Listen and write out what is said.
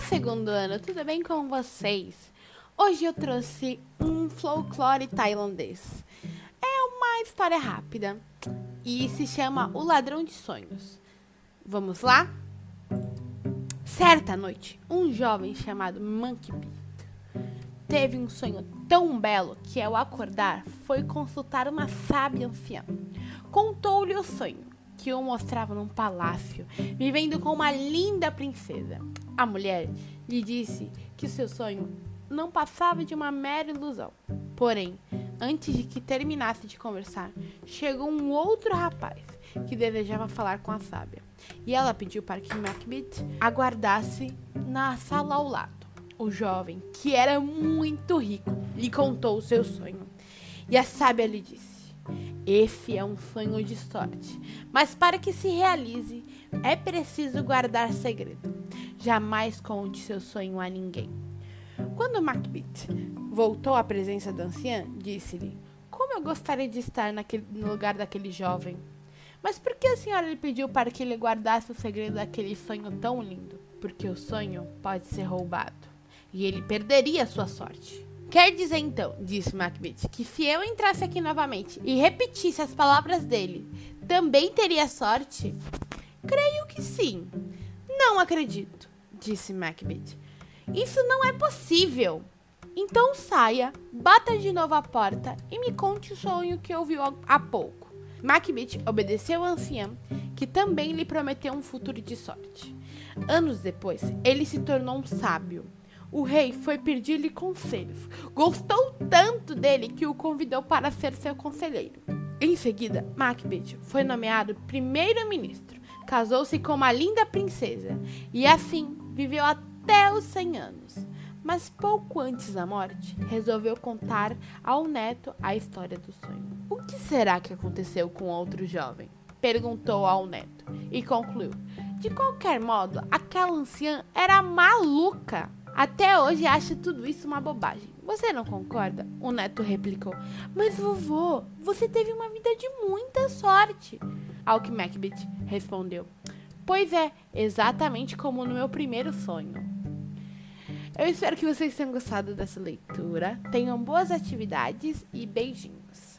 segundo ano, tudo bem com vocês? Hoje eu trouxe um folclore tailandês. É uma história rápida e se chama O Ladrão de Sonhos. Vamos lá? Certa noite, um jovem chamado Monkey Beat teve um sonho tão belo que, ao acordar, foi consultar uma sábia anciã. Contou-lhe o sonho que o mostrava num palácio, vivendo com uma linda princesa. A mulher lhe disse que seu sonho não passava de uma mera ilusão. Porém, antes de que terminasse de conversar, chegou um outro rapaz que desejava falar com a sábia. E ela pediu para que Macbeth aguardasse na sala ao lado. O jovem, que era muito rico, lhe contou o seu sonho. E a sábia lhe disse: esse é um sonho de sorte, mas para que se realize, é preciso guardar segredo. Jamais conte seu sonho a ninguém. Quando Macbeth voltou à presença da anciã, disse-lhe: Como eu gostaria de estar naquele, no lugar daquele jovem. Mas por que a senhora lhe pediu para que ele guardasse o segredo daquele sonho tão lindo? Porque o sonho pode ser roubado e ele perderia sua sorte. Quer dizer então, disse Macbeth, que se eu entrasse aqui novamente e repetisse as palavras dele, também teria sorte? Creio que sim. Não acredito, disse Macbeth. Isso não é possível. Então saia, bata de novo a porta e me conte o sonho que ouviu há pouco. Macbeth obedeceu ao ancião, que também lhe prometeu um futuro de sorte. Anos depois, ele se tornou um sábio o rei foi pedir-lhe conselhos. Gostou tanto dele que o convidou para ser seu conselheiro. Em seguida, Macbeth foi nomeado primeiro-ministro, casou-se com uma linda princesa e assim viveu até os 100 anos. Mas pouco antes da morte, resolveu contar ao neto a história do sonho. O que será que aconteceu com outro jovem? Perguntou ao neto e concluiu: De qualquer modo, aquela anciã era maluca. Até hoje acha tudo isso uma bobagem. Você não concorda? O neto replicou. Mas vovô, você teve uma vida de muita sorte. Ao que Macbeth respondeu. Pois é, exatamente como no meu primeiro sonho. Eu espero que vocês tenham gostado dessa leitura. Tenham boas atividades e beijinhos.